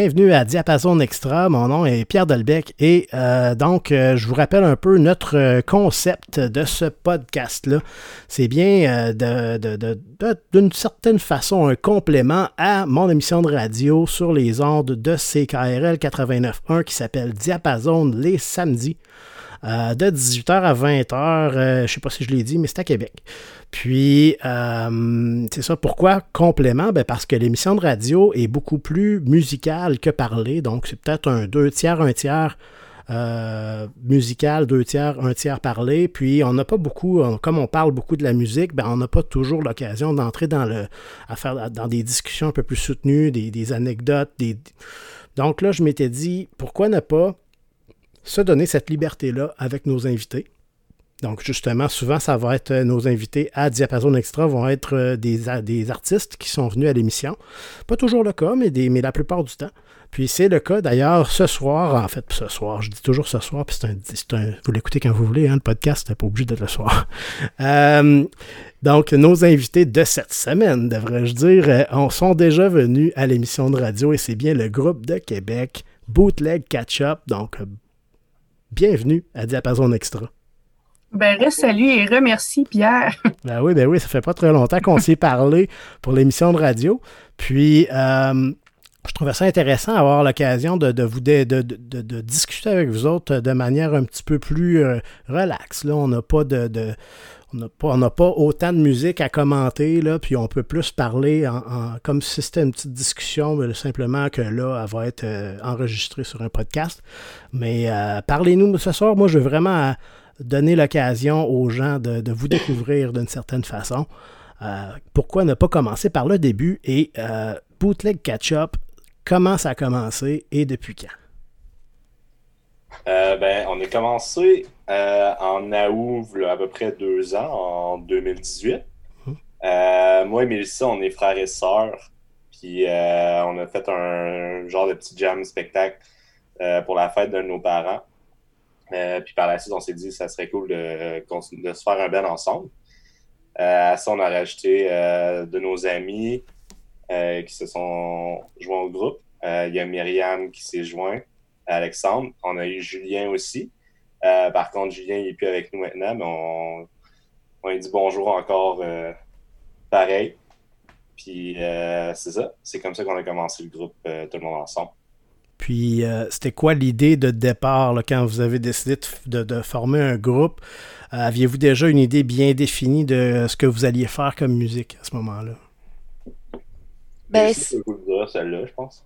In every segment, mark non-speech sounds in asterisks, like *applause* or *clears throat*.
Bienvenue à Diapason Extra. Mon nom est Pierre Delbecq et euh, donc euh, je vous rappelle un peu notre euh, concept de ce podcast-là. C'est bien d'une certaine façon un complément à mon émission de radio sur les ondes de CKRL 89.1 qui s'appelle Diapason les samedis. De 18h à 20h, je ne sais pas si je l'ai dit, mais c'est à Québec. Puis, euh, c'est ça. Pourquoi complément? Ben parce que l'émission de radio est beaucoup plus musicale que parlée. Donc, c'est peut-être un deux tiers, un tiers euh, musical, deux tiers, un tiers parlé. Puis, on n'a pas beaucoup, comme on parle beaucoup de la musique, ben, on n'a pas toujours l'occasion d'entrer dans le, à faire dans des discussions un peu plus soutenues, des, des anecdotes. Des... Donc là, je m'étais dit, pourquoi ne pas se donner cette liberté-là avec nos invités? Donc, justement, souvent, ça va être euh, nos invités à Diapason Extra vont être euh, des, des artistes qui sont venus à l'émission. Pas toujours le cas, mais, des, mais la plupart du temps. Puis c'est le cas d'ailleurs ce soir, en fait, ce soir, je dis toujours ce soir, puis c'est un, vous l'écoutez quand vous voulez, hein, le podcast, n'est pas obligé d'être le soir. *laughs* Euh, donc, nos invités de cette semaine, devrais-je dire, on sont déjà venus à l'émission de radio et c'est bien le groupe de Québec, Bootleg Catch-Up. Donc, bienvenue à Diapason Extra. Ben, reste salut et remercie Pierre. *laughs* Ben oui, ben oui, ça fait pas très longtemps qu'on s'est parlé pour l'émission de radio. Puis, euh, je trouvais ça intéressant d'avoir l'occasion de, vous de, de, discuter avec vous autres de manière un petit peu plus euh, relaxe. Là, on n'a pas de, on n'a pas, autant de musique à commenter, là, puis on peut plus parler en, comme si c'était une petite discussion, mais simplement que là, elle va être euh, enregistrée sur un podcast. Mais parlez-nous ce soir. Moi, je veux vraiment donner l'occasion aux gens de, vous découvrir d'une certaine façon. Euh, pourquoi ne pas commencer par le début et euh, Bootleg Catch-up, comment ça a commencé et depuis quand? Euh, ben, on a commencé en août, à peu près deux ans, en 2018. Hum. moi et Mélissa, on est frères et sœurs. Puis on a fait un genre de petit jam spectacle pour la fête de nos parents. Euh, puis par la suite, on s'est dit que ça serait cool de, de se faire un band ensemble. Euh, à ça, on a rajouté euh, de nos amis qui se sont joints au groupe. Il y a Myriam qui s'est joint, Alexandre. On a eu Julien aussi. par contre, Julien n'est plus avec nous maintenant, mais on, on lui dit bonjour encore pareil. Puis c'est ça. C'est comme ça qu'on a commencé le groupe Tout le monde ensemble. Puis, euh, c'était quoi l'idée de départ quand vous avez décidé de, former un groupe? Euh, aviez-vous déjà une idée bien définie de ce que vous alliez faire comme musique à ce moment-là? Ben, celle-là, je pense.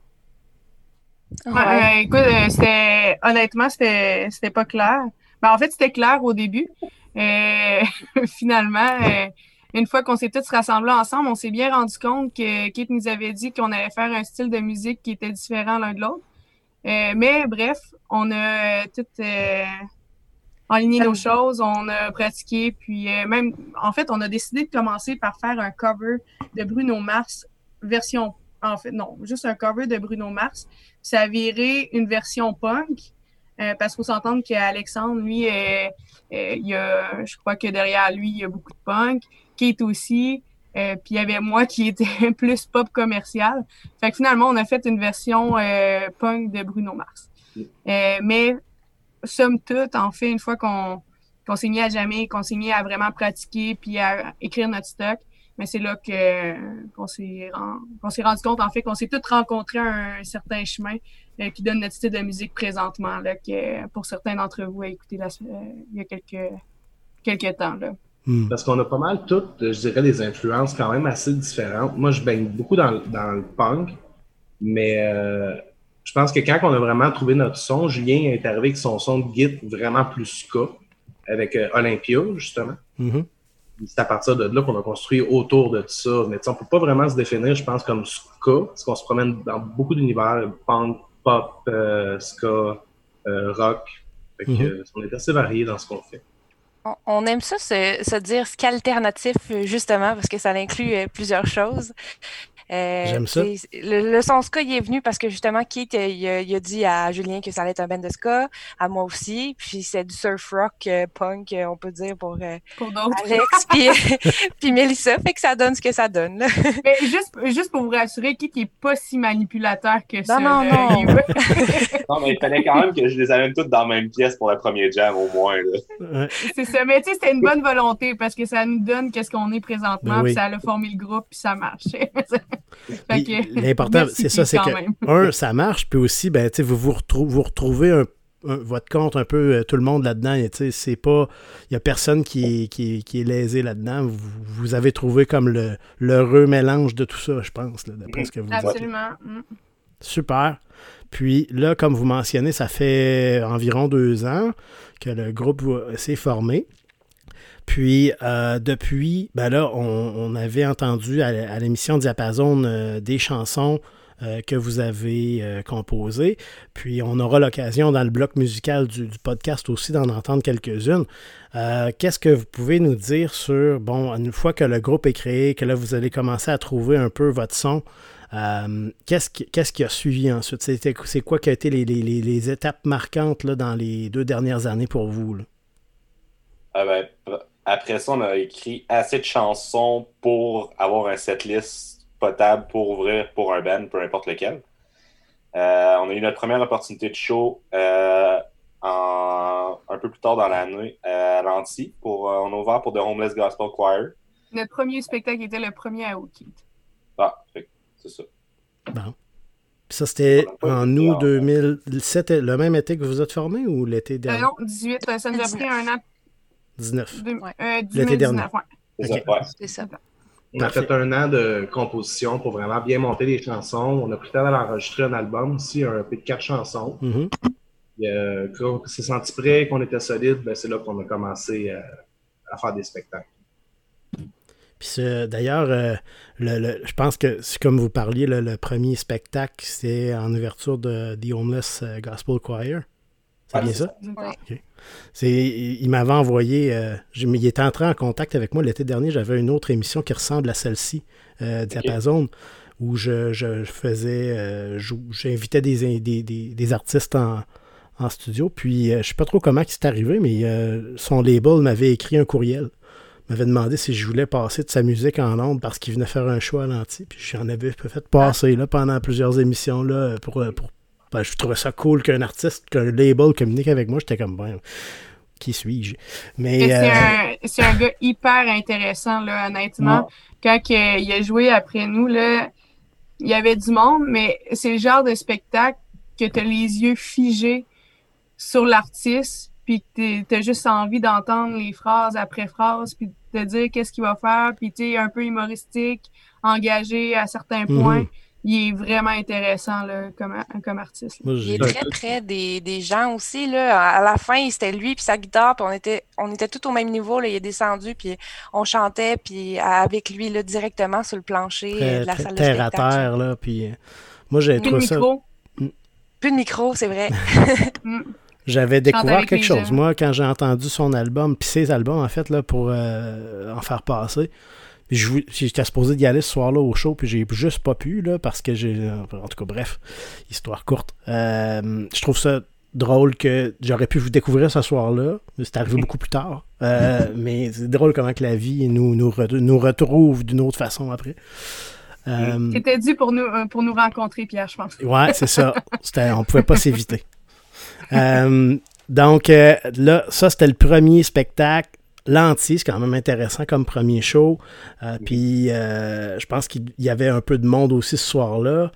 Euh, écoute, c'était honnêtement, c'était, c'était pas clair. Ben, en fait, c'était clair au début. *laughs* finalement, une fois qu'on s'est tous rassemblés ensemble, on s'est bien rendu compte que Kate nous avait dit qu'on allait faire un style de musique qui était différent l'un de l'autre. Euh, mais bref, on a euh, tout euh, aligné nos choses, on a pratiqué, puis même, en fait, on a décidé de commencer par faire un cover de Bruno Mars, version, en fait, non, juste un cover de Bruno Mars. Ça a viré une version punk, parce qu'il faut s'entendre qu'Alexandre, lui, il y a, je crois que derrière lui, il y a beaucoup de punk. Kate aussi. Euh, puis il y avait moi qui était *laughs* plus pop commercial. Fait que finalement, on a fait une version euh, punk de Bruno Mars. Euh, mais somme toute, en fait, une fois qu'on qu'on s'est mis à jamais, qu'on s'est mis à vraiment pratiquer puis à écrire notre stock, mais c'est là que qu'on s'est qu'on s'est rendu compte en fait qu'on s'est tous rencontrés un, un certain chemin qui donne notre style de musique présentement là que pour certains d'entre vous à écouté il y a quelques quelques temps là. Hmm. Parce qu'on a pas mal toutes, je dirais, des influences quand même assez différentes. Moi, je baigne beaucoup dans, dans le punk, mais euh, je pense que quand on a vraiment trouvé notre son, Julien est arrivé avec son son de git vraiment plus ska, avec euh, Olympia, justement. Mm-hmm. C'est à partir de là qu'on a construit autour de tout ça. Mais on peut pas vraiment se définir, je pense, comme ska, parce qu'on se promène dans beaucoup d'univers, punk, pop, euh, ska, rock. Fait mm-hmm. on est assez varié dans ce qu'on fait. On aime ça se, dire ce qu'alternatif, justement, parce que ça inclut euh, plusieurs choses. Euh, J'aime ça. Le, le son ska, il est venu parce que justement, Keith, il, a- il a dit à Julien que ça allait être un band de ska, à moi aussi. Puis c'est du surf rock euh, punk, euh, on peut dire, pour euh, Pour d'autres. Alex *laughs* puis, *laughs* puis Mélissa. Fait que ça donne ce que ça donne. là. *laughs* Mais juste, juste pour vous rassurer, Kit n'est pas si manipulateur que ça. non, non. Va- Non, mais il fallait quand même que je les amène toutes dans la même pièce pour le premier jam, au moins. Ouais. C'est ça. Mais tu sais, c'était une bonne volonté parce que ça nous donne qu'est-ce qu'on est présentement, Ben oui. puis ça a formé le groupe, puis ça marche. L'important, c'est ça, c'est que, même. *laughs* un, ça marche, puis aussi, ben, vous vous, retrou- vous retrouvez un, un- votre compte un peu, euh, tout le monde là-dedans, c'est pas, il y a personne qui est, qui est, qui est lésé là-dedans, vous, vous avez trouvé comme le l'heureux mélange de tout ça, je pense, d'après ce que vous dites. Absolument. Mm. Super. Puis là, comme vous mentionnez, ça fait environ deux ans que le groupe s'est formé. Puis euh, depuis, ben là, on, avait entendu à, l'émission Diapason euh, des chansons euh, que vous avez composées. Puis on aura l'occasion dans le bloc musical du, podcast aussi d'en entendre quelques-unes. Qu'est-ce que vous pouvez nous dire sur, bon, une fois que le groupe est créé, que là vous allez commencer à trouver un peu votre son, qu'est-ce, qui, qui a suivi ensuite? C'est quoi qui a été les, étapes marquantes là, dans les deux dernières années pour vous? Ah ben, après ça, on a écrit assez de chansons pour avoir un setlist potable pour ouvrir pour un band, peu importe lequel. Euh, on a eu notre première opportunité de show euh, en- un peu plus tard dans l'année euh, à Lanty. Pour, euh, on a ouvert pour The Homeless Gospel Choir. Notre premier spectacle était le premier à Kit. Ah, c'est ça. Bon. Puis ça, c'était en août en- 2007, le même été que vous êtes formé ou l'été Euh, dernier? non, 18, euh, ça nous a pris un an. 19. deux- Ouais. euh, L'été 2019, dernier. ouais. C'est ça. On a fait un an de composition pour vraiment bien monter les chansons. On a pris le temps d'enregistrer un album aussi, un EP de quatre chansons. Mhm. Puis, euh, quand on s'est senti prêt, qu'on était solide, ben, c'est là qu'on a commencé euh, à faire des spectacles. Puis ce- d'ailleurs, euh, le- le- je pense que c'est comme vous parliez, le, le premier spectacle, c'est en ouverture de The Homeless Gospel Choir. C'est bien c'est ça? Ouais. C'est, il m'avait envoyé, euh, il était entré en contact avec moi l'été dernier. J'avais une autre émission qui ressemble à celle-ci, euh, Diapason, où je, je faisais, euh, j'invitais des, des, des, des artistes en, en studio. Puis euh, je sais pas trop comment c'est arrivé, mais son label m'avait écrit un courriel. m'avait demandé si je voulais passer de sa musique en ondes parce qu'il venait faire un show à l'anti. Puis j'en avais fait passer là, pendant plusieurs émissions là, pour, pour je trouvais ça cool qu'un artiste, qu'un label communique avec moi. J'étais comme, ben, qui suis-je? Mais. C'est euh, un, un gars hyper intéressant, là, honnêtement. Quand il a joué après nous, là, il y avait du monde, mais c'est le genre de spectacle que tu as les yeux figés sur l'artiste, puis que tu as juste envie d'entendre les phrases après phrases, puis de te dire qu'est-ce qu'il va faire, puis tu un peu humoristique, engagé à certains Mhm. points. Il est vraiment intéressant là, comme, comme artiste. là. Il est très près des, des gens aussi. Là. À la fin, c'était lui puis sa guitare, puis on était, on était tout au même niveau. Là. Il est descendu, puis on chantait puis avec lui là, directement sur le plancher euh, très, de la très salle de terre à terre, là. Puis euh, moi, j'ai Plus de trouvé ça. micro. Plus de micro, c'est vrai. *laughs* Mm. J'avais découvert quelque chose, gens. moi, quand j'ai entendu son album, puis ses albums, en fait, là, pour euh, en faire passer. Puis J'étais supposé d'y aller ce soir-là au show, puis j'ai juste pas pu, là, parce que j'ai. En tout cas, bref, histoire courte. Euh, je trouve ça drôle que j'aurais pu vous découvrir ce soir-là. mais C'est arrivé beaucoup plus tard. Euh, *laughs* mais c'est drôle comment que la vie nous, nous, re- nous retrouve d'une autre façon après. Euh, C'était dû pour nous, euh, pour nous rencontrer, Pierre, je pense. Ouais, c'est ça. C'était, on pouvait pas s'éviter. Euh, donc, euh, là, ça, c'était le premier spectacle. L'anti, c'est quand même intéressant comme premier show. Euh, Puis, euh, je pense qu'il y avait un peu de monde aussi ce soir-là.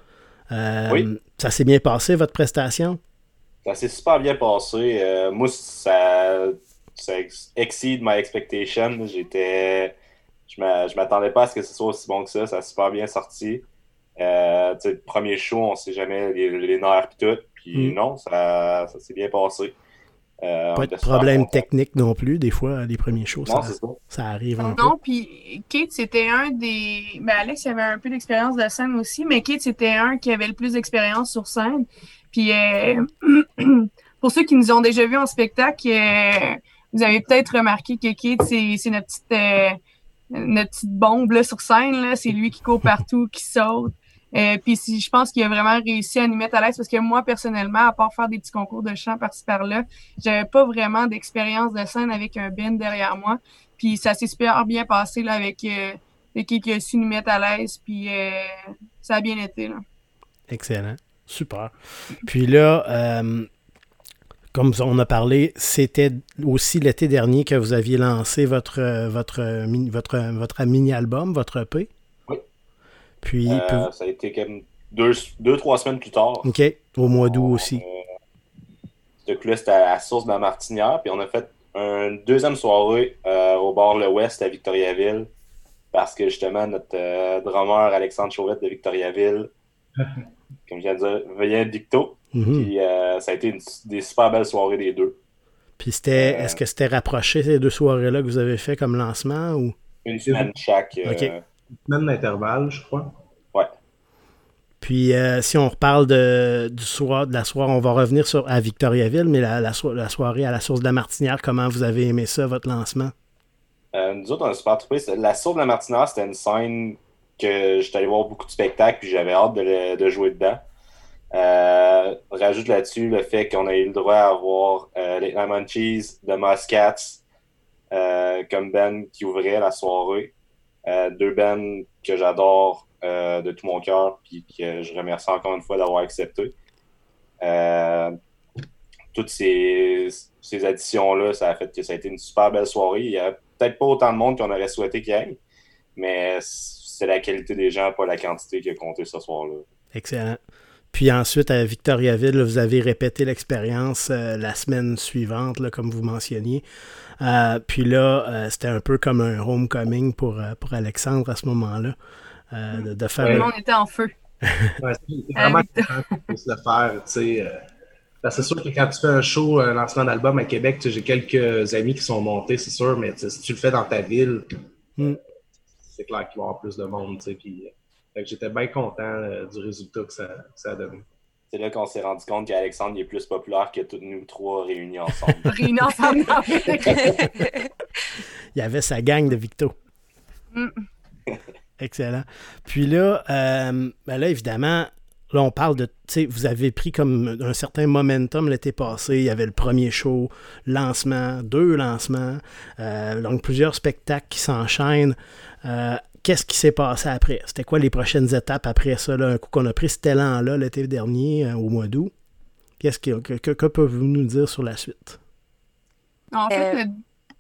Euh, Oui. Ça s'est bien passé, votre prestation? Ça s'est super bien passé. Moi, ça, ça ex- exceed my expectation. J'étais. Je m'a- je m'attendais pas à ce que ce soit aussi bon que ça. Ça a super bien sorti. Le premier show, on sait jamais les, les nerfs et tout. Puis Mm. non, ça, ça s'est bien passé. Euh, Pas de problème technique non plus. Des fois, les premiers shows, Non, ça, c'est ça. ça arrive un peu. Non, puis Kate, c'était un des. Ben, Alex avait un peu d'expérience de scène aussi, mais Kate, c'était un qui avait le plus d'expérience sur scène. Puis, euh, *clears throat* pour ceux qui nous ont déjà vus en spectacle, euh, vous avez peut-être remarqué que Kate, c'est c'est notre petite. euh, notre petite bombe là, sur scène. C'est lui qui court partout, qui saute. Euh, puis je pense qu'il a vraiment réussi à nous mettre à l'aise parce que moi, personnellement, à part faire des petits concours de chant par-ci par-là, j'avais pas vraiment d'expérience de scène avec un Ben derrière moi. Puis ça s'est super bien passé là, avec euh, qui a su nous mettre à l'aise. Puis euh, ça a bien été. Là. Excellent. Super. Puis là, euh, comme on a parlé, c'était aussi l'été dernier que vous aviez lancé votre, votre, votre, votre mini-album, votre EP. Puis, euh, Ça a été comme deux, deux, trois semaines plus tard. OK, au mois d'août aussi. ce là c'était à la source de la Martinière. Puis on a fait une deuxième soirée euh, au bord le Ouest à Victoriaville. Parce que justement, notre euh, drummer Alexandre Chauvette de Victoriaville, *laughs* comme je viens de dire, de Victo. Mhm. Puis ça a été des super belles soirées des deux. Puis c'était, est-ce que c'était rapproché ces deux soirées-là que vous avez fait comme lancement ou? Une semaine chaque. OK semaine d'intervalle, je crois. Ouais. Puis euh, si on reparle de, du soir, de la soirée, on va revenir sur, à Victoriaville, mais la, la, soirée à la source de la Martinière, comment vous avez aimé ça, votre lancement? Euh, nous autres, on a super trouvé. La source de la Martinière, c'était une scène que j'étais allé voir beaucoup de spectacles, puis j'avais hâte de, jouer dedans. Euh, rajoute là-dessus le fait qu'on a eu le droit à avoir les Lemon Cheese de Muscats comme Ben qui ouvrait la soirée. Euh, deux bands que j'adore euh, de tout mon cœur, puis que je remercie encore une fois d'avoir accepté. Euh, toutes ces, ces additions-là, ça a fait que ça a été une super belle soirée. Il n'y a peut-être pas autant de monde qu'on aurait souhaité qu'il y ait, mais c'est la qualité des gens, pas la quantité qui a compté ce soir-là. Excellent. Puis ensuite, à Victoriaville, vous avez répété l'expérience la semaine suivante, comme vous mentionniez. Euh, puis là, euh, c'était un peu comme un homecoming pour, euh, pour Alexandre à ce moment-là. De, de, faire. Tout le monde était en feu. *laughs* ouais, c'est vraiment de se le faire, tu sais. c'est sûr que quand tu fais un show, un lancement d'album à Québec, j'ai quelques amis qui sont montés, c'est sûr, mais si tu le fais dans ta ville, hmm. c'est clair qu'il va y avoir plus de monde. Puis, j'étais bien content du résultat que ça, ça a donné c'est là qu'on s'est rendu compte qu'Alexandre est plus populaire que toutes nous trois réunis ensemble. *laughs* réunis ensemble. *laughs* Il y avait sa gang de Victo. Mm. Excellent. Puis là, euh, ben là, évidemment, là, on parle de, vous avez pris comme un certain momentum l'été passé. Il y avait le premier show, lancement, deux lancements, euh, donc plusieurs spectacles qui s'enchaînent. Euh, qu'est-ce qui s'est passé après? C'était quoi les prochaines étapes après ça, un coup qu'on a pris cet élan-là l'été dernier, euh, au mois d'août? Qu'est-ce que, que, que, pouvez-vous nous dire sur la suite? En fait, euh,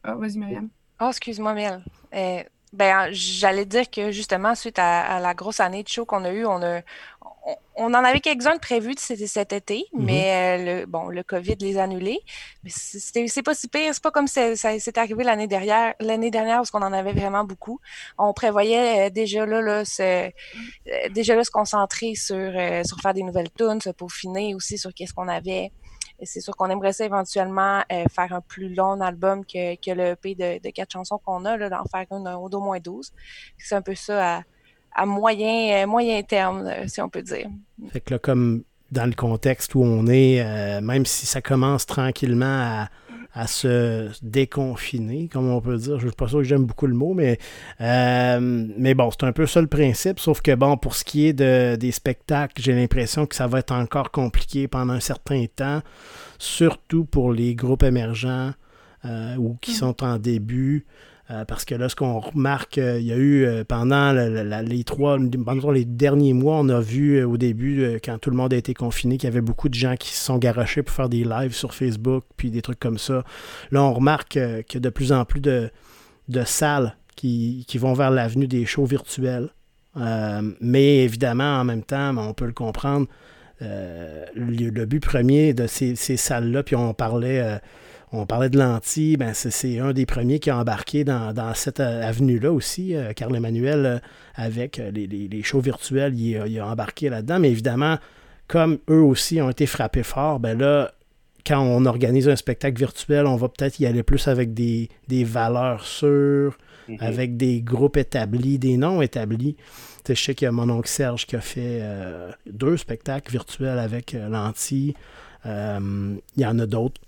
ah, vas-y, Marianne. Oh, excuse-moi, Mel. Euh, ben, j'allais dire que justement, suite à, la grosse année de show qu'on a eue, on a, on, en avait quelques-uns de prévus cet, été, mm-hmm. mais le, bon, le COVID les a annulés. Mais c'est pas si pire. C'est pas comme ça s'est arrivé l'année dernière, l'année dernière, parce qu'on en avait vraiment beaucoup. On prévoyait euh, déjà là, là se, euh, déjà là, se concentrer sur, euh, sur faire des nouvelles tunes, se peaufiner aussi sur qu'est-ce qu'on avait. C'est sûr qu'on aimerait ça éventuellement faire un plus long album que, que le EP de, de quatre chansons qu'on a, là, d'en faire une au moins 12. C'est un peu ça à, à moyen, euh, moyen terme, euh, si on peut dire. Fait que là, comme dans le contexte où on est, euh, même si ça commence tranquillement à, se déconfiner, comme on peut dire. Je ne suis pas sûr que j'aime beaucoup le mot, mais, mais bon, c'est un peu ça le principe. Sauf que bon, pour ce qui est de, des spectacles, j'ai l'impression que ça va être encore compliqué pendant un certain temps, surtout pour les groupes émergents ou qui mm. sont en début. Euh, parce que là, ce qu'on remarque, euh, il y a eu euh, pendant les trois, pendant les derniers mois, on a vu au début, quand tout le monde a été confiné, qu'il y avait beaucoup de gens qui se sont garochés pour faire des lives sur Facebook, puis des trucs comme ça. Là, on remarque qu'il y a de plus en plus de, salles qui, vont vers l'avenue des shows virtuels. mais évidemment, en même temps, on peut le comprendre, le, but premier de ces, ces salles-là, puis on parlait on parlait de lentilles, ben c'est un des premiers qui a embarqué dans, cette euh, avenue-là aussi. Euh, Carl Emmanuel, euh, avec les, shows virtuels, il, a embarqué là-dedans. Mais évidemment, comme eux aussi ont été frappés fort, ben là, quand on organise un spectacle virtuel, on va peut-être y aller plus avec des, valeurs sûres, mm-hmm. avec des groupes établis, des noms établis. je sais qu'il y a mon oncle Serge qui a fait deux spectacles virtuels avec lentilles. Il y en a d'autres,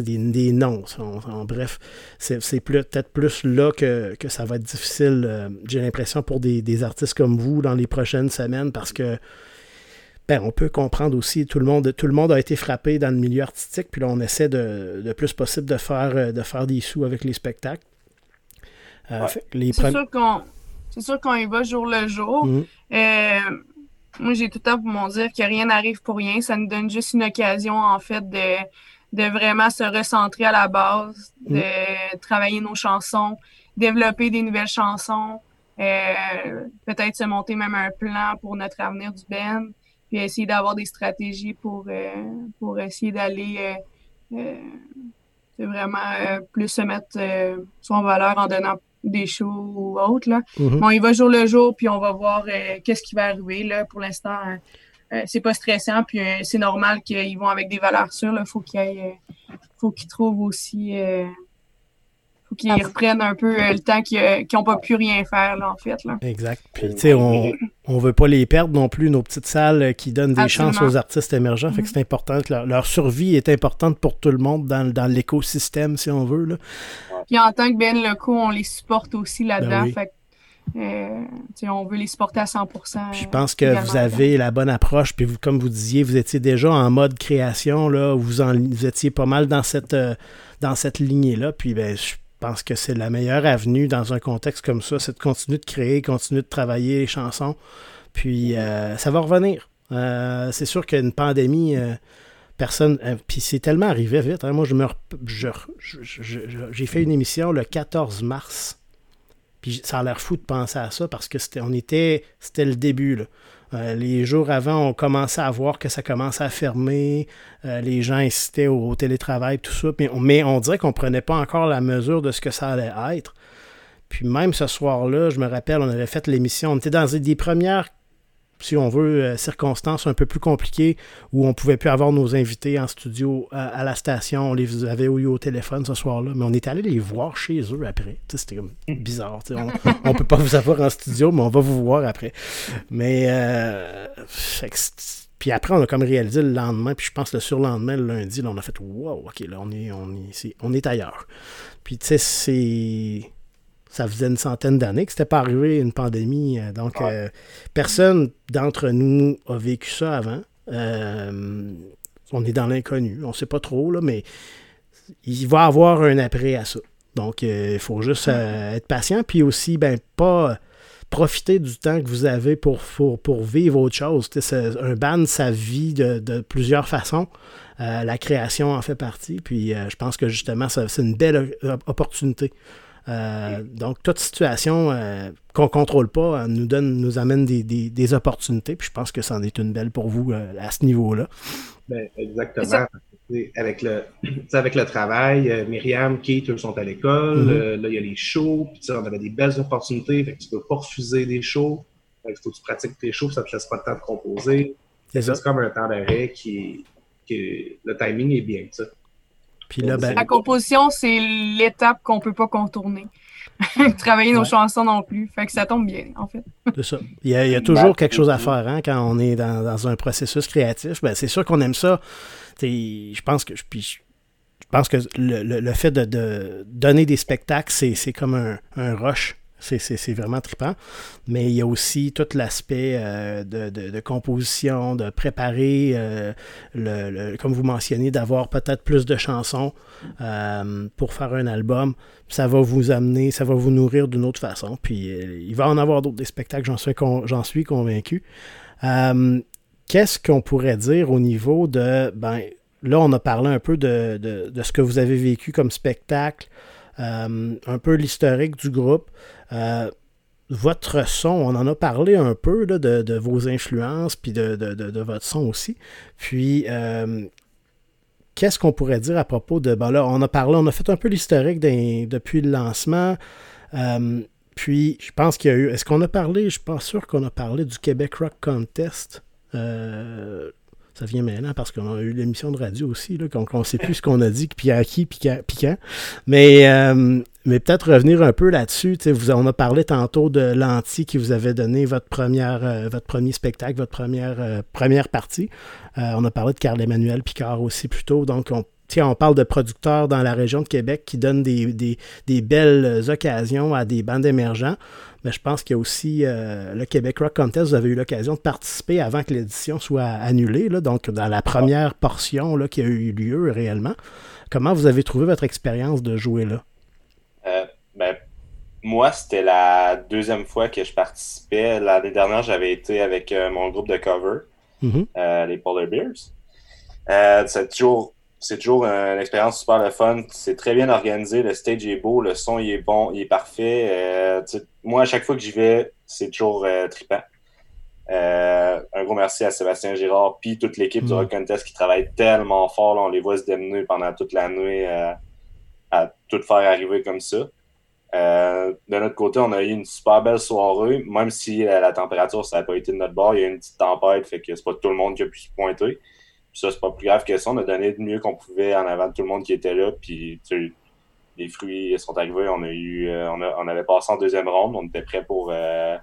des, des noms. En, bref, c'est peut-être plus là que, ça va être difficile, j'ai l'impression, pour des, des, artistes comme vous dans les prochaines semaines parce que ben, on peut comprendre aussi, tout le, monde, tout le monde a été frappé dans le milieu artistique, puis là, on essaie de, le plus possible de faire, euh, de faire des sous avec les spectacles. Euh, c'est sûr qu'on y va jour le jour. Mhm. Euh, moi, j'ai tout le temps pour m'en dire que rien n'arrive pour rien. Ça nous donne juste une occasion, en fait, de, de vraiment se recentrer à la base, mhm. de travailler nos chansons, développer des nouvelles chansons, peut-être se monter même un plan pour notre avenir du band puis essayer d'avoir des stratégies pour, euh, pour essayer d'aller euh, euh, vraiment plus se mettre en valeur en donnant des shows ou autres. Là. Mm-hmm. Bon, il va jour le jour, puis on va voir qu'est-ce qui va arriver. Là. Pour l'instant, c'est pas stressant, puis c'est normal qu'ils vont avec des valeurs sûres. Il faut qu'ils faut qu'ils trouvent aussi faut qu'ils reprennent un peu euh, le temps qu'ils n'ont pas pu rien faire, là, en fait. Là. Exact. Puis, tu sais, on ne veut pas les perdre non plus, nos petites salles euh, qui donnent des chances aux artistes émergents. Fait que c'est important que leur, survie est importante pour tout le monde dans, dans l'écosystème, si on veut. Là. Puis en tant que Ben Leco, on les supporte aussi là-dedans. Ben fait euh, on veut les supporter à 100% Je pense que vous avez la bonne approche. Puis vous, comme vous disiez, vous étiez déjà en mode création. Là, vous, en, vous étiez pas mal dans cette, dans cette lignée-là. Puis ben, je je pense que c'est la meilleure avenue dans un contexte comme ça, c'est de continuer de créer, continuer de travailler les chansons. Puis euh, ça va revenir. Euh, c'est sûr qu'une pandémie, euh, personne. puis c'est tellement arrivé vite. Hein. Moi, je me j'ai fait une émission le 14 mars. Puis ça a l'air fou de penser à ça parce que c'était, on était, c'était le début. Là. Euh, les jours avant, on commençait à voir que ça commençait à fermer. Euh, les gens incitaient au, télétravail, tout ça. Mais on, mais dirait qu'on ne prenait pas encore la mesure de ce que ça allait être. Puis même ce soir-là, je me rappelle, on avait fait l'émission. On était dans des premières si on veut, euh, circonstances un peu plus compliquées où on pouvait plus avoir nos invités en studio à, la station. On les avait eu au téléphone ce soir-là, mais on est allé les voir chez eux après. C'était comme bizarre. On, *laughs* ne peut pas vous avoir en studio, mais on va vous voir après. Mais euh, puis après, on a comme réalisé le lendemain, puis je pense le surlendemain, le lundi, là, on a fait Wow, ok, là, on est, on est, on est ailleurs. Puis tu sais, c'est ça faisait une centaine d'années que c'était pas arrivé une pandémie. Euh, donc, euh, personne d'entre nous a vécu ça avant. Euh, on est dans l'inconnu. On ne sait pas trop, là, mais il va y avoir un après à ça. Donc, il faut juste être patient. Puis aussi, ben, pas profiter du temps que vous avez pour, pour, vivre autre chose. Un band, ça vit de, plusieurs façons. la création en fait partie. Puis je pense que justement, c'est une belle opportunité euh, donc, toute situation euh, qu'on ne contrôle pas euh, nous, donne, nous amène des, opportunités. Puis je pense que c'en est une belle pour vous à ce niveau-là. Ben, exactement. Avec le, *clears throat* avec le travail, Myriam, Kate, eux sont à l'école. Mm-hmm. là, il y a les shows. Puis on avait des belles opportunités. Fait que tu ne peux pas refuser des shows. Il faut que tu pratiques tes shows. Ça ne te laisse pas le temps de composer. C'est comme un temps d'arrêt qui, qui, Le timing est bien. Ça. Ben, la composition, c'est l'étape qu'on peut pas contourner. *laughs* Travailler nos chansons non plus. Fait que ça tombe bien, en fait. c'est ça. Il y, a, toujours quelque chose à faire hein, quand on est dans, un processus créatif. Ben, c'est sûr qu'on aime ça. Je pense que je pense que le, fait de, donner des spectacles, c'est comme un, un rush c'est vraiment trippant. Mais il y a aussi tout l'aspect euh, de, composition, de préparer, euh, le, comme vous mentionnez, d'avoir peut-être plus de chansons euh, pour faire un album. Ça va vous amener, ça va vous nourrir d'une autre façon. Puis il va en avoir d'autres des spectacles, j'en suis, suis, convaincu. Qu'est-ce qu'on pourrait dire au niveau de... Ben, là, on a parlé un peu de, de ce que vous avez vécu comme spectacle. Euh, un peu l'historique du groupe. Euh, votre son, on en a parlé un peu de, vos influences, puis de, votre son aussi. Puis, euh, qu'est-ce qu'on pourrait dire à propos de... Ben là, on a parlé, on a fait un peu l'historique depuis le lancement. puis, je pense qu'il y a eu... Est-ce qu'on a parlé, je suis pas sûr qu'on a parlé du Québec Rock Contest. Ça vient maintenant parce qu'on a eu l'émission de radio aussi, là, qu'on ne sait plus ce qu'on a dit, puis à qui, puis quand. Mais, euh, mais peut-être revenir un peu là-dessus. On a parlé tantôt de l'anti qui vous avait donné votre, première, euh, votre premier spectacle, votre première, euh, première partie. on a parlé de Carl-Emmanuel Picard aussi plus tôt. Donc, on, on parle de producteurs dans la région de Québec qui donnent des, des, des belles occasions à des bandes émergents mais je pense qu'il y a aussi euh, le Québec Rock Contest. Vous avez eu l'occasion de participer avant que l'édition soit annulée, là, donc dans la première portion là, qui a eu lieu réellement. Comment vous avez trouvé votre expérience de jouer là? Euh, ben, moi, c'était la deuxième fois que je participais. L'année dernière, j'avais été avec euh, mon groupe de cover, mm-hmm. les Polar Bears. c'est toujours c'est toujours une expérience super le fun. C'est très bien organisé. Le stage est beau, le son il est bon, il est parfait. Euh, moi, à chaque fois que j'y vais, c'est toujours euh, trippant. Euh, un gros merci à Sébastien Girard puis toute l'équipe du mm. Rock Contest qui travaille tellement fort. on les voit se démener pendant toute la nuit à tout faire arriver comme ça. de notre côté, on a eu une super belle soirée, même si la température, ça n'a pas été de notre bord. Il y a eu une petite tempête, fait que c'est pas tout le monde qui a pu se pointer ça, c'est pas plus grave que ça. On a donné le mieux qu'on pouvait en avant de tout le monde qui était là. Puis les fruits sont arrivés. On a eu euh, on, avait passé en deuxième ronde. On était prêt pour euh,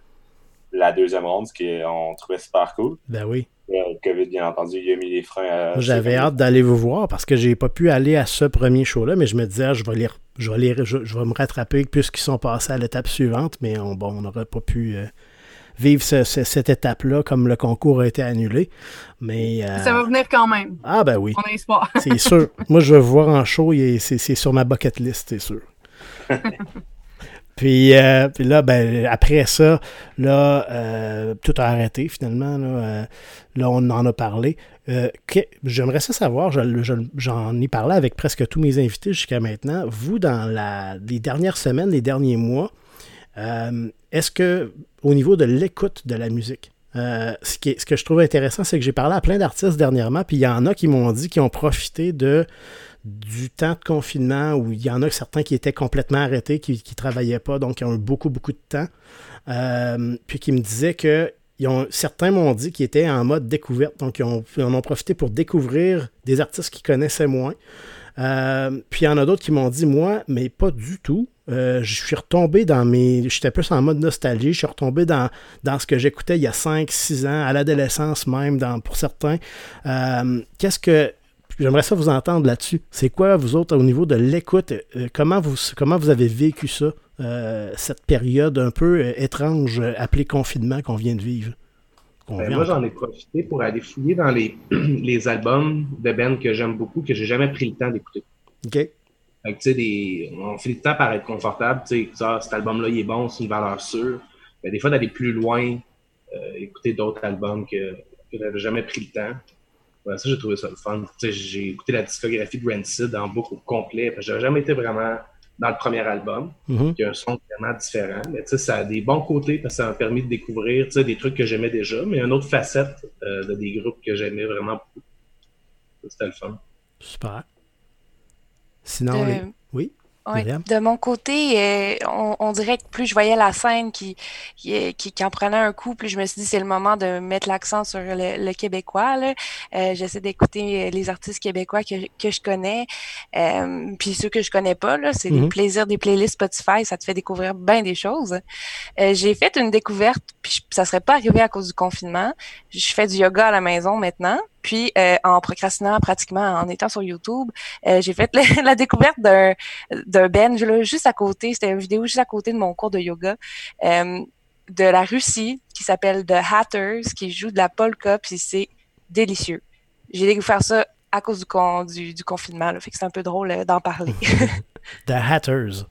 la deuxième ronde, ce qu'on trouvait super cool. Ben oui. Euh, le COVID, bien entendu, il a mis les freins. J'avais hâte d'aller vous voir parce que j'ai pas pu aller à ce premier show-là, mais je me disais, ah, je vais les, je vais je, vais me rattraper puisqu'ils sont passés à l'étape suivante, mais on, bon, on n'aurait pas pu vivre cette étape-là comme le concours a été annulé. Mais, euh, Ça va venir quand même. Ah ben oui. On a espoir. *laughs* c'est sûr. Moi, je veux voir en show, c'est sur ma bucket list, c'est sûr. *laughs* Puis, euh, puis, là, ben, après ça, là, euh, tout a arrêté finalement. Là, on en a parlé. J'aimerais ça savoir, j'en ai parlé avec presque tous mes invités jusqu'à maintenant. Vous, dans la, les dernières semaines, les derniers mois, est-ce que au niveau de l'écoute de la musique. Euh, ce, que je trouve intéressant, c'est que j'ai parlé à plein d'artistes dernièrement, puis il y en a qui m'ont dit qu'ils ont profité de du temps de confinement où il y en a certains qui étaient complètement arrêtés, qui ne travaillaient pas, donc qui ont eu beaucoup, beaucoup de temps. Euh, puis qui me disaient que certains m'ont dit qu'ils étaient en mode découverte, donc ils, ont, en ont profité pour découvrir des artistes qu'ils connaissaient moins. Euh, puis il y en a d'autres qui m'ont dit, moi, mais pas du tout. Euh, je suis retombé dans mes. J'étais plus en mode nostalgie. Je suis retombé dans, dans ce que j'écoutais il y a 5-6 ans, à l'adolescence même, dans, pour certains. Euh, qu'est-ce que. J'aimerais ça vous entendre là-dessus. C'est quoi, vous autres, au niveau de l'écoute, euh, comment, vous, comment vous avez vécu ça, cette période un peu étrange appelée confinement qu'on vient de vivre? Ben, moi, j'en ai profité pour aller fouiller dans les, *clears throat* les albums de Ben que j'aime beaucoup, que j'ai jamais pris le temps d'écouter. OK on fait le temps par être confortable. Tu sais, cet album-là, il est bon, c'est une valeur sûre. Mais des fois, d'aller plus loin, euh, écouter d'autres albums que, que j'avais jamais pris le temps. ça, j'ai trouvé ça le fun. j'ai écouté la discographie de Rancid en boucle complet. J'avais jamais été vraiment dans le premier album, mm-hmm. qui a un son vraiment différent. Mais ça a des bons côtés parce que ça m'a permis de découvrir des trucs que j'aimais déjà, mais une autre facette euh, de des groupes que j'aimais vraiment beaucoup. C'était le fun. Super. Sinon, euh, oui. De mon côté, euh, on, dirait que plus je voyais la scène qui, qui, qui, en prenait un coup, plus je me suis dit c'est le moment de mettre l'accent sur le, québécois. Euh, J'essaie d'écouter les artistes québécois que, que je connais. Euh, puis ceux que je connais pas, c'est le mm-hmm. plaisir des playlists Spotify, ça te fait découvrir bien des choses. J'ai fait une découverte, puis ça serait pas arrivé à cause du confinement. Je fais du yoga à la maison maintenant. Puis euh, en procrastinant pratiquement en étant sur YouTube, euh, j'ai fait *laughs* la, découverte d'un d'un Ben juste à côté. C'était une vidéo juste à côté de mon cours de yoga. Euh, de la Russie qui s'appelle The Hatters qui joue de la polka puis c'est délicieux. J'ai découvert ça à cause du, du, confinement, là, fait que c'est un peu drôle d'en parler. *laughs* The Hatters.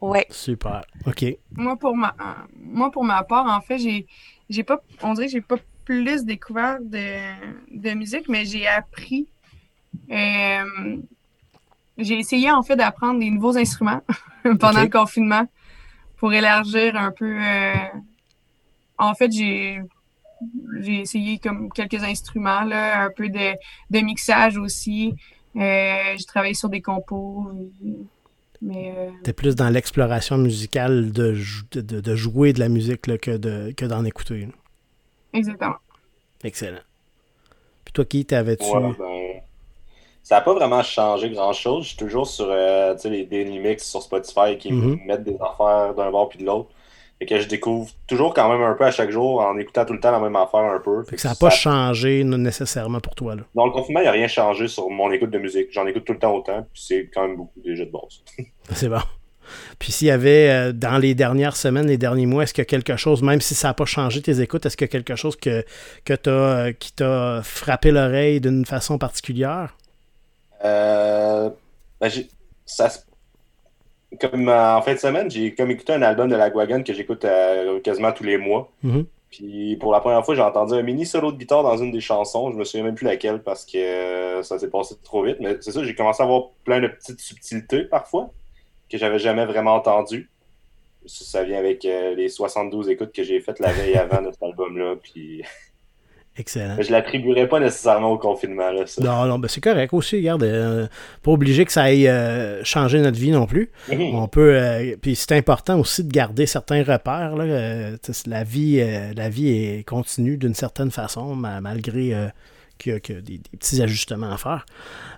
Ouais. Super. OK. Moi pour ma moi pour ma part en fait, j'ai j'ai pas on dirait que j'ai pas plus découvert de, musique, mais j'ai appris. Euh, j'ai essayé en fait d'apprendre des nouveaux instruments *laughs* pendant le confinement pour élargir un peu. Euh, en fait, j'ai j'ai essayé comme quelques instruments, là, un peu de, de mixage aussi. Euh, j'ai travaillé sur des compos. Mais T'es plus dans l'exploration musicale de, de, jouer de la musique là, que, de, que d'en écouter. Exactement. Excellent. Puis toi, qui t'avais-tu. ben, ça n'a pas vraiment changé grand-chose. Je suis toujours sur euh, les daily mix sur Spotify qui me mm-hmm. mettent des affaires d'un bord puis de l'autre. Et que je découvre toujours quand même un peu à chaque jour en écoutant tout le temps la même affaire un peu. ça n'a pas changé nécessairement pour toi. Là. Dans le confinement, il n'y a rien changé sur mon écoute de musique. J'en écoute tout le temps autant, puis c'est quand même beaucoup déjà de base. *laughs* c'est bon. Puis s'il y avait, euh, dans les dernières semaines, les derniers mois, est-ce qu'il y a quelque chose, même si ça n'a pas changé tes écoutes, est-ce qu'il y a quelque chose que, que as, euh, qui t'a frappé l'oreille d'une façon particulière? Euh, ben ça, comme en fin de semaine, j'ai comme écouté un album de La Wagon que j'écoute quasiment tous les mois. Mm-hmm. Puis pour la première fois, j'ai entendu un mini solo de guitare dans une des chansons. Je me souviens même plus laquelle parce que ça s'est passé trop vite. Mais c'est ça, j'ai commencé à avoir plein de petites subtilités parfois que j'avais jamais vraiment entendues. Ça vient avec les 72 écoutes que j'ai faites la veille avant de cet album-là. Puis *laughs* Excellent. Je ne l'attribuerais pas nécessairement au confinement. Là, ça. Non, non, ben c'est correct aussi. Regarde, euh, pas obligé que ça aille euh, changer notre vie non plus. Mhm. On peut. Euh, puis c'est important aussi de garder certains repères. Là, la, vie, la vie est continue d'une certaine façon, malgré qu'il y a, des, petits ajustements à faire.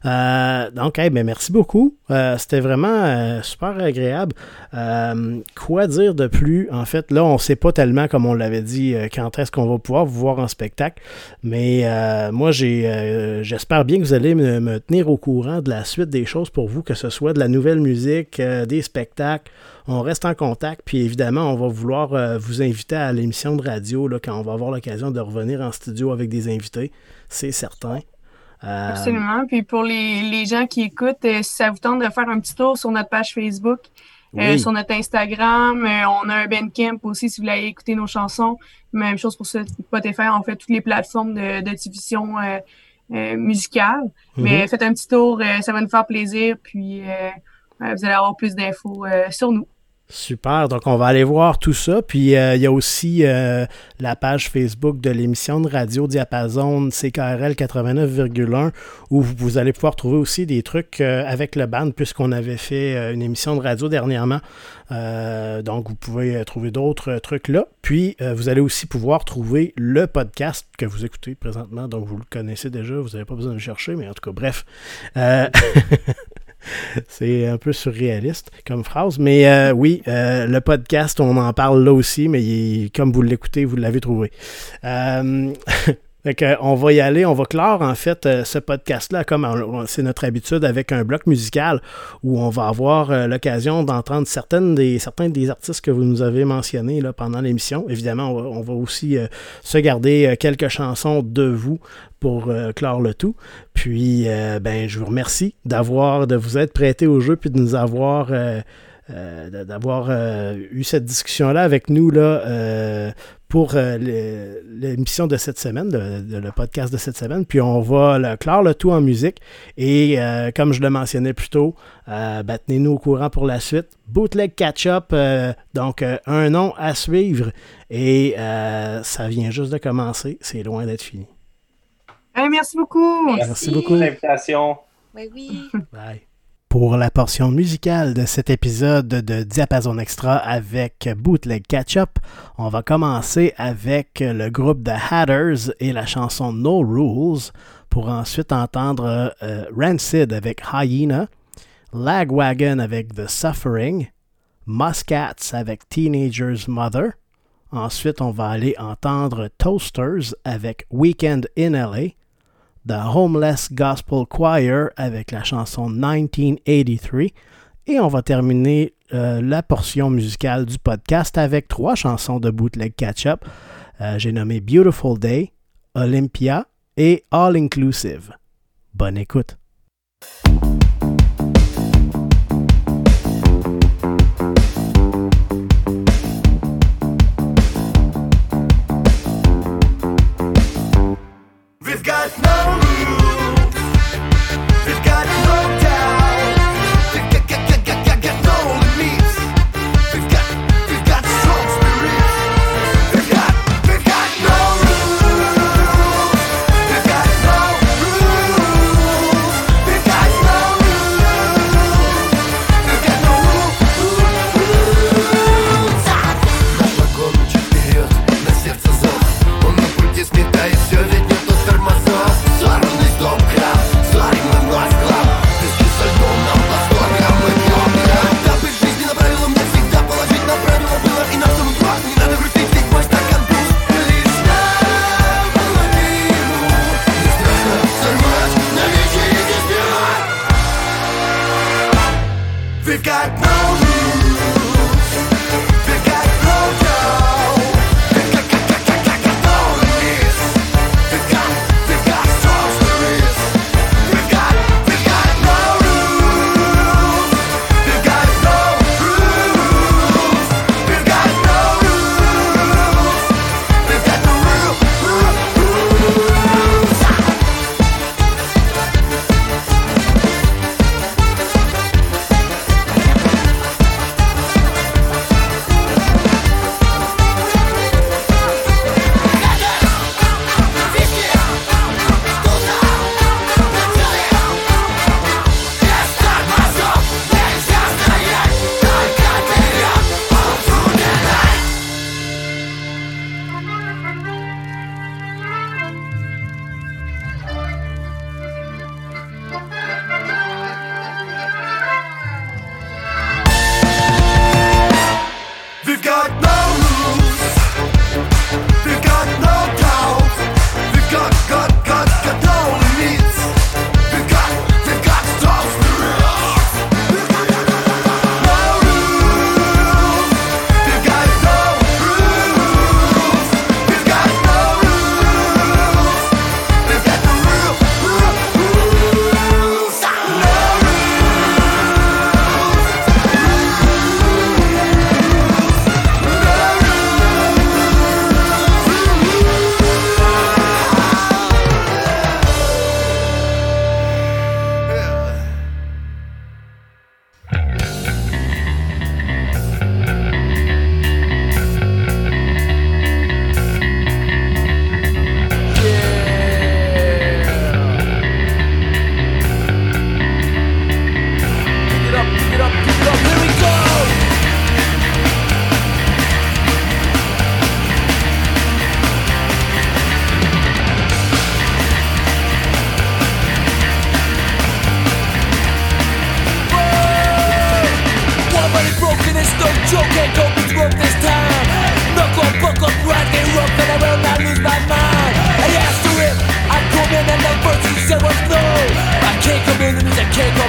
Euh, donc, ben, merci beaucoup. Euh, c'était vraiment euh, super agréable. quoi dire de plus? En fait, là, on ne sait pas tellement, comme on l'avait dit, quand est-ce qu'on va pouvoir vous voir en spectacle. Mais moi, j'espère bien que vous allez me, me, tenir au courant de la suite des choses pour vous, que ce soit de la nouvelle musique, des spectacles. On reste en contact, puis évidemment, on va vouloir vous inviter à l'émission de radio là, quand on va avoir l'occasion de revenir en studio avec des invités c'est certain. Euh, Absolument. Puis pour les, gens qui écoutent, euh, si ça vous tente de faire un petit tour sur notre page Facebook, euh, sur notre Instagram, on a un Bandcamp aussi si vous voulez écouter nos chansons. Même chose pour Spotify, on fait toutes les plateformes de, diffusion musicale. Mhm. Mais faites un petit tour, ça va nous faire plaisir. Puis vous allez avoir plus d'infos sur nous. Super, donc on va aller voir tout ça. Puis euh, il y a aussi euh, la page Facebook de l'émission de radio Diapason CKRL 89,1 où vous, allez pouvoir trouver aussi des trucs euh, avec le band puisqu'on avait fait une émission de radio dernièrement. donc vous pouvez trouver d'autres trucs là. Puis vous allez aussi pouvoir trouver le podcast que vous écoutez présentement. Donc vous le connaissez déjà, vous n'avez pas besoin de le chercher, mais en tout cas, bref. *laughs* *laughs* c'est un peu surréaliste comme phrase. Mais euh, oui, euh, le podcast, on en parle là aussi, mais comme vous l'écoutez, vous l'avez trouvé. *laughs* Euh, on va y aller, on va clore en fait ce podcast-là, comme c'est notre habitude avec un bloc musical où on va avoir l'occasion d'entendre certains des artistes que vous nous avez mentionnés pendant l'émission. Évidemment, on va, aussi se garder quelques chansons de vous pour clore le tout. Puis, ben, je vous remercie d'avoir, de vous être prêté au jeu puis de nous avoir d'avoir eu cette discussion-là avec nous là, pour euh, l'émission de cette semaine, le podcast de cette semaine. Puis on va le, clore le tout en musique. Et euh, comme je le mentionnais plus tôt, euh, ben, tenez-nous au courant pour la suite. Bootleg Catch-up, donc un nom à suivre. Et ça vient juste de commencer. C'est loin d'être fini. Merci beaucoup. Merci, merci beaucoup. l'invitation. Oui, oui. *laughs* Bye. Pour la portion musicale de cet épisode de Diapason Extra avec Bootleg Catch-up, on va commencer avec le groupe The Hatters et la chanson No Rules, pour ensuite entendre euh, Rancid avec Hyena, Lagwagon avec The Suffering, Muscats avec Teenager's Mother. Ensuite, on va aller entendre Toasters avec Weekend in LA. The Homeless Gospel Choir avec la chanson 1983. Et on va terminer euh, la portion musicale du podcast avec trois chansons de bootleg catch-up. Euh, j'ai nommé Beautiful Day, Olympia et All Inclusive. Bonne écoute.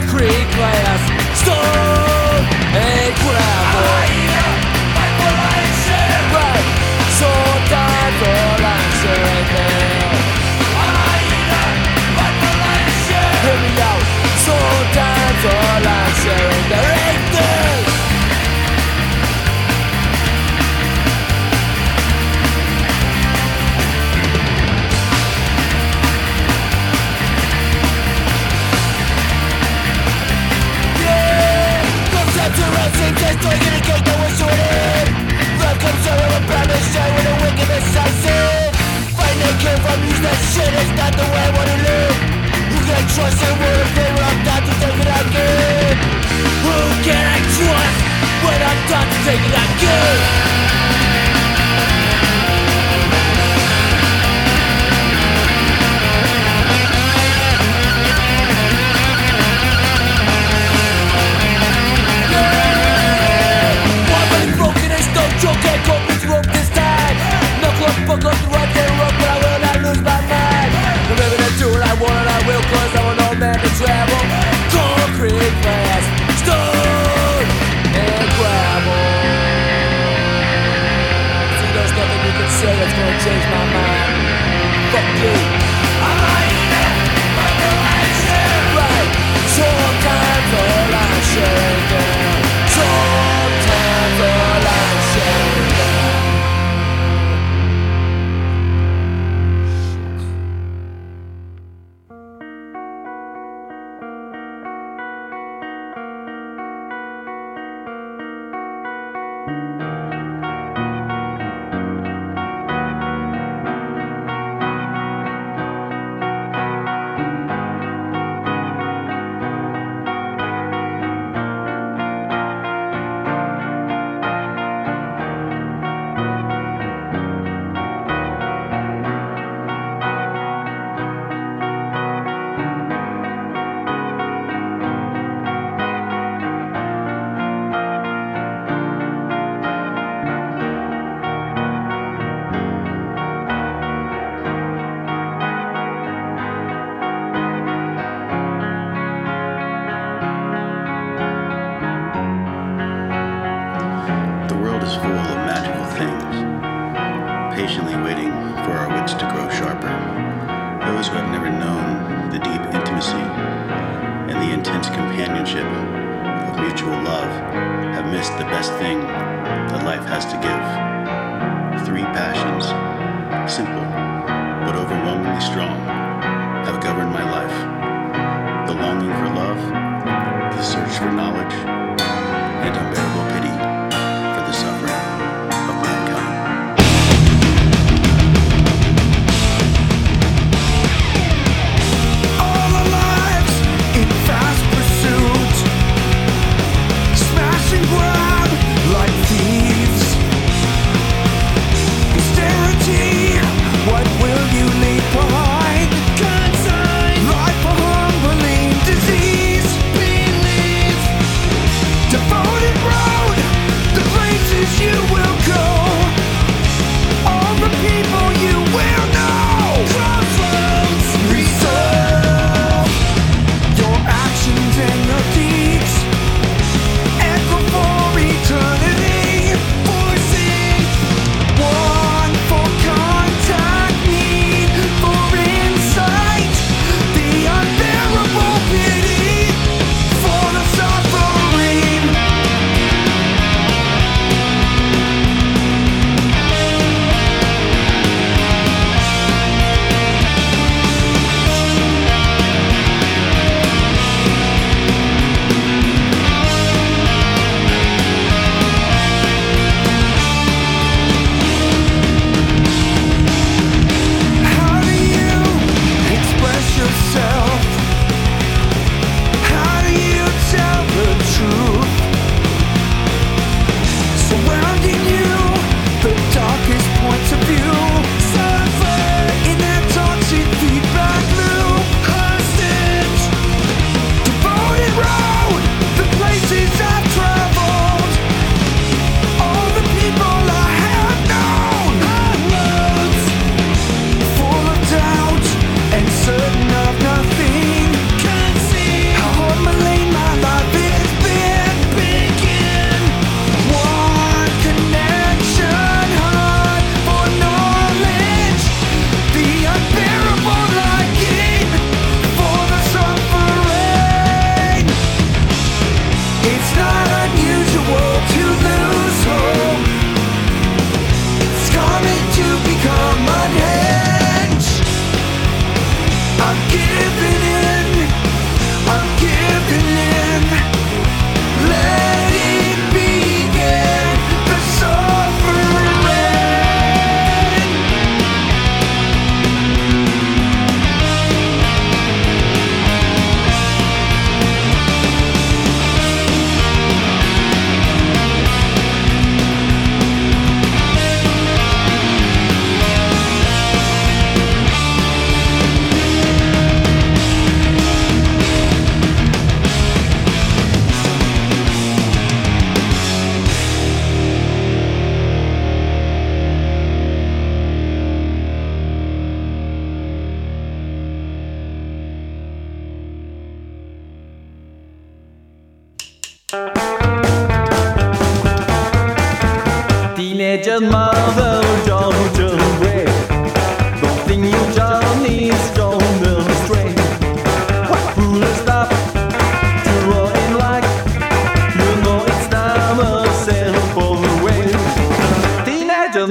concrete glass, stone and gravel. arguments I see "Find a came from use that shit is not the way I wanna live Who can I trust and what if they when I'm done to take it I give? Who can I trust when I'm done to take it I give?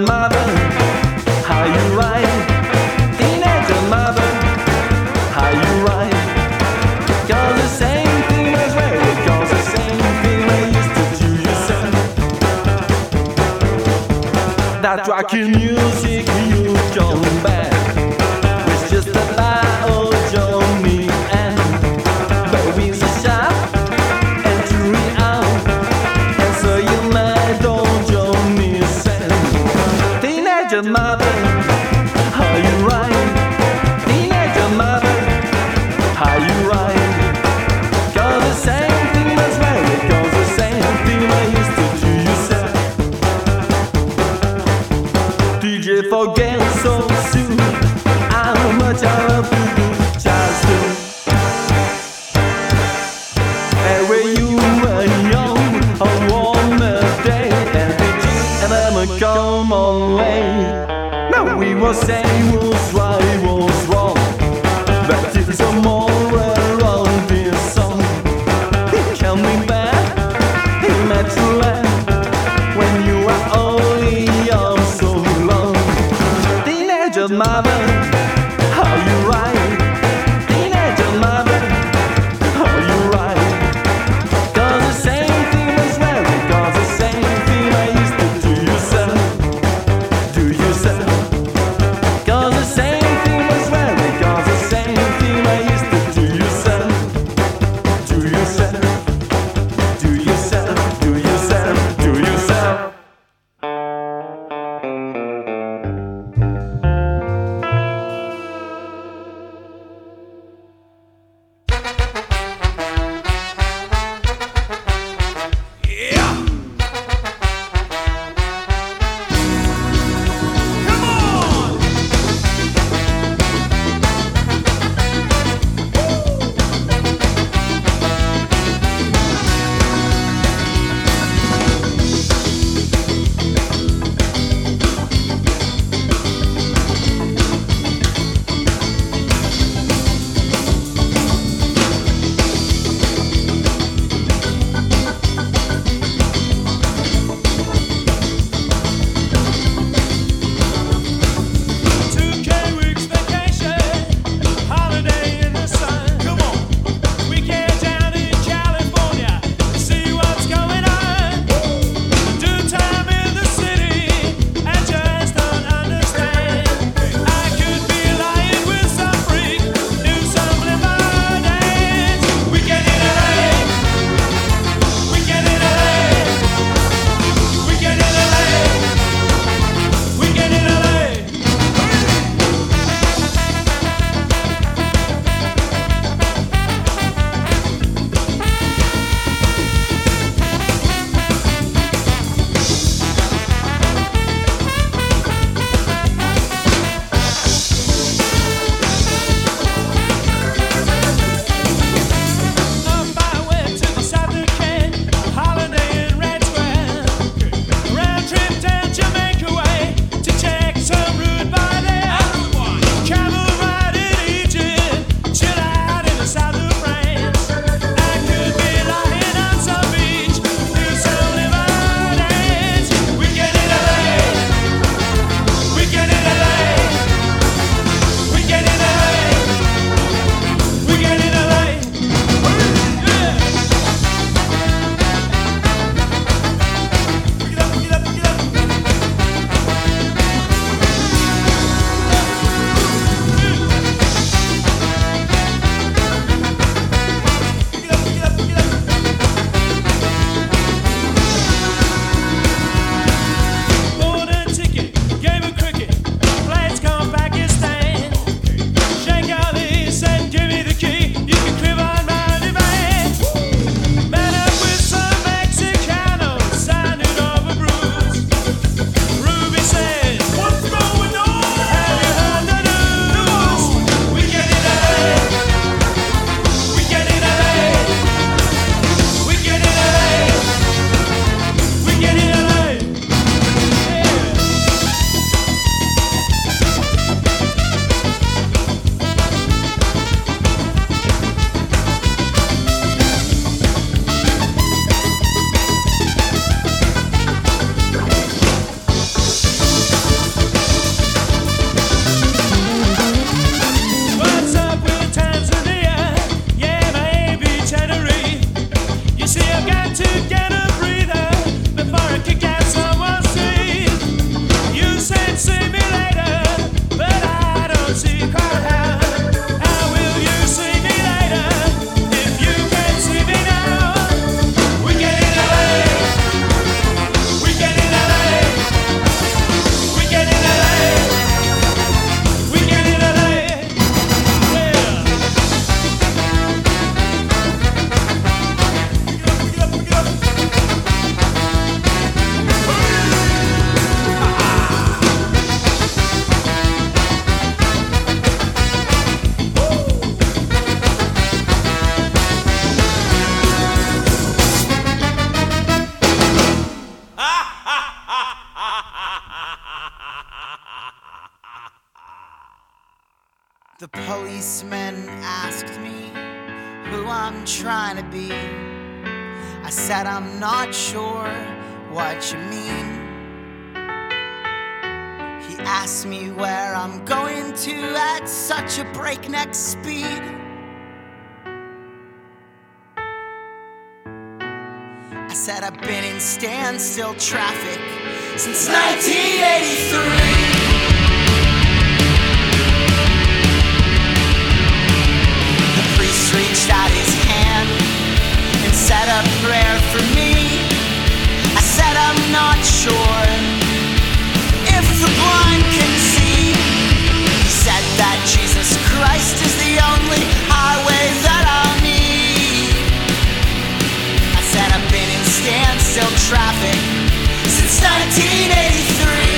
my standstill traffic since 1983. The priest reached out his hand and said a prayer for me. I said, I'm not sure if the blind can see. He said that Jesus Christ is the only highway dance, no traffic since 1983.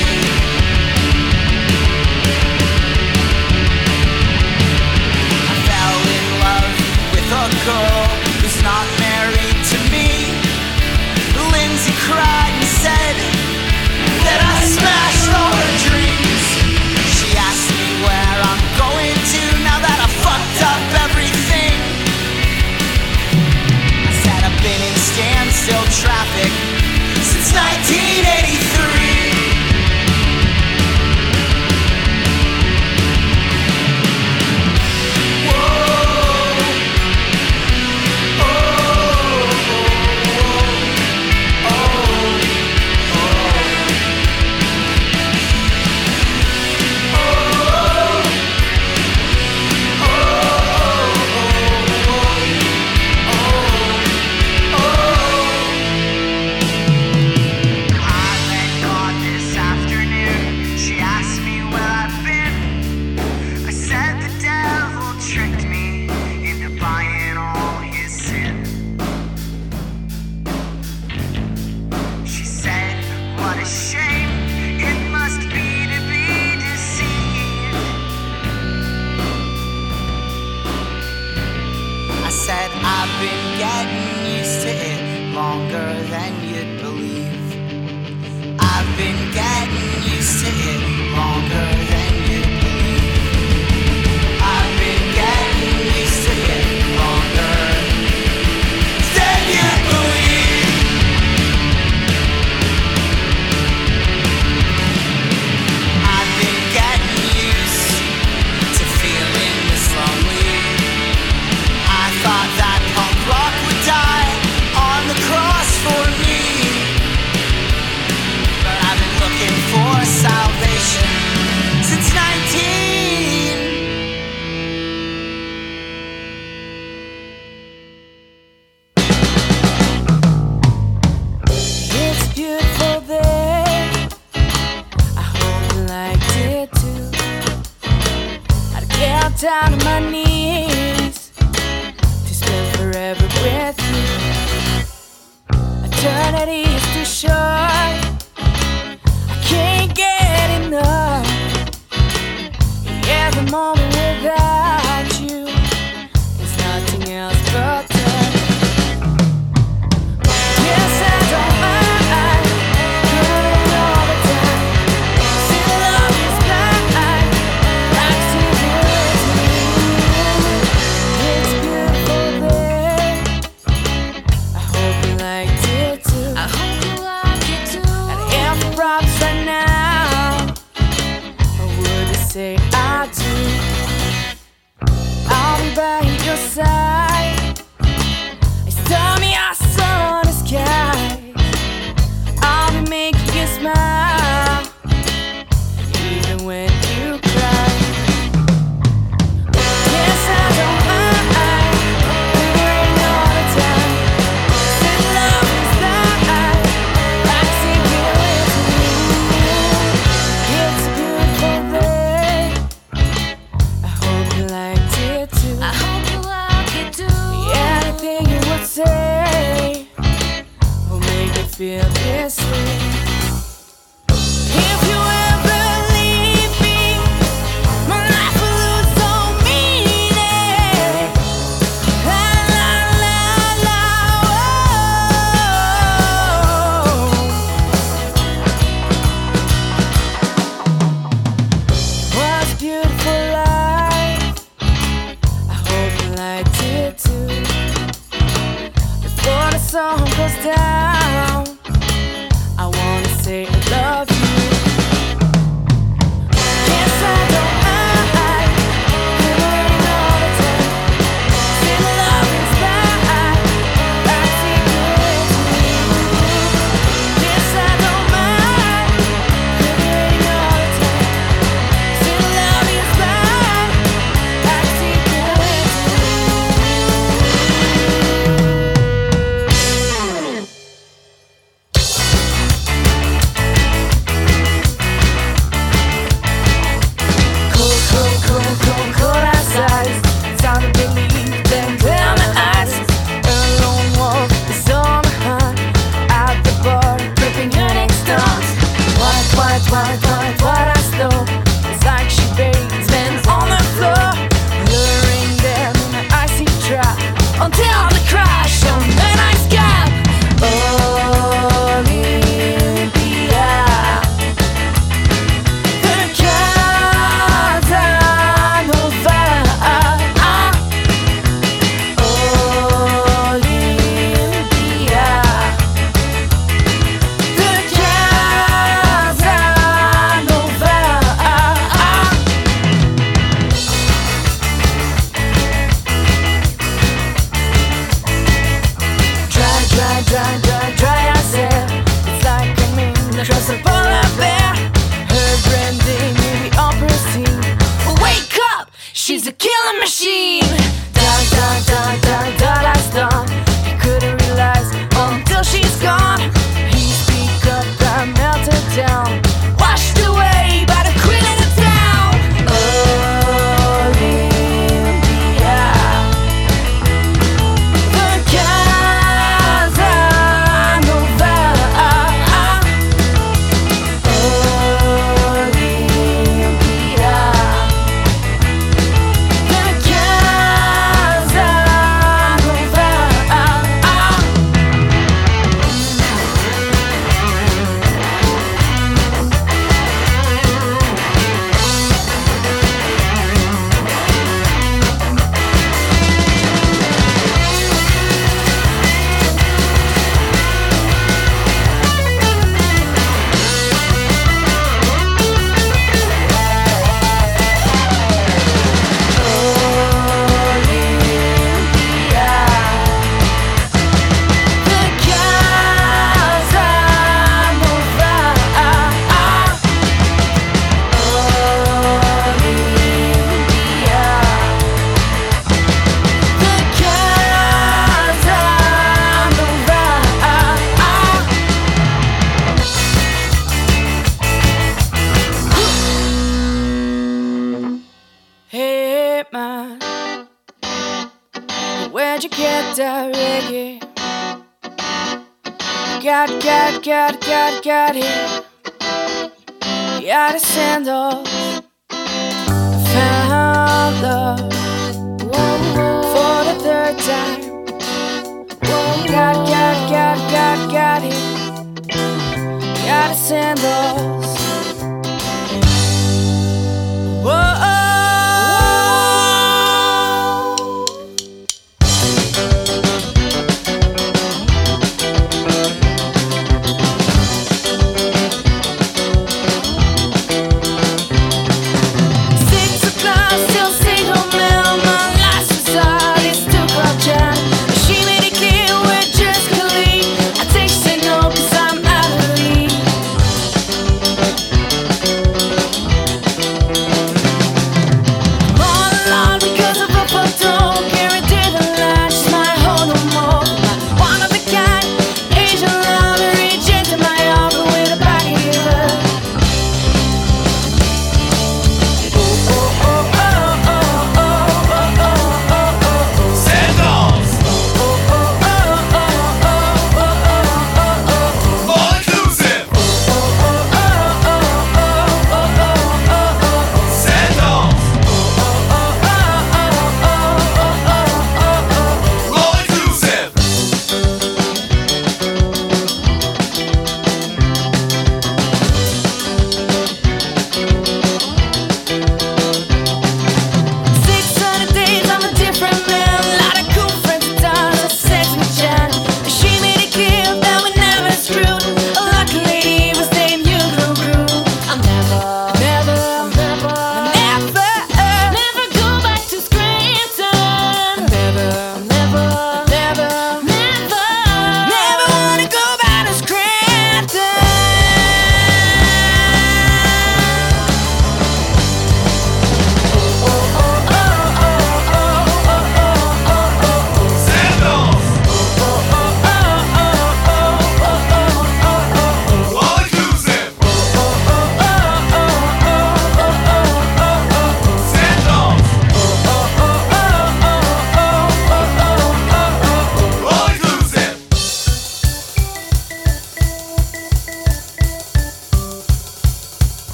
And all.